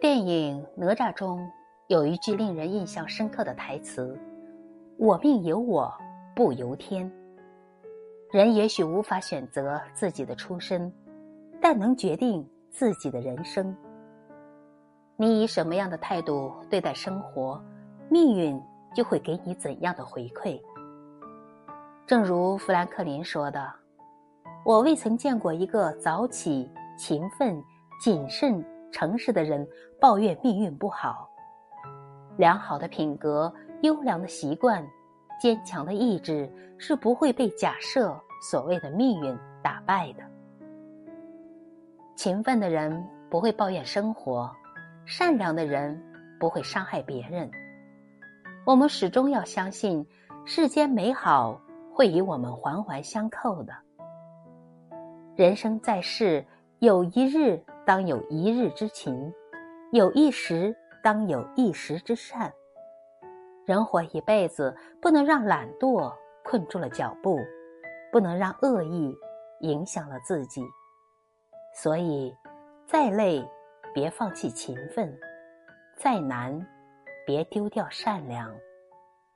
电影《哪吒》中有一句令人印象深刻的台词：“我命由我不由天。”人也许无法选择自己的出身，但能决定自己的人生。你以什么样的态度对待生活，命运就会给你怎样的回馈。正如富兰克林说的：“我未曾见过一个早起、勤奋、谨慎、诚实的人抱怨命运不好。良好的品格、优良的习惯、坚强的意志是不会被假设所谓的命运打败的。勤奋的人不会抱怨生活，善良的人不会伤害别人。我们始终要相信，世间美好。”会与我们环环相扣的。人生在世，有一日当有一日之勤，有一时当有一时之善。人活一辈子，不能让懒惰困住了脚步，不能让恶意影响了自己。所以，再累别放弃勤奋，再难别丢掉善良。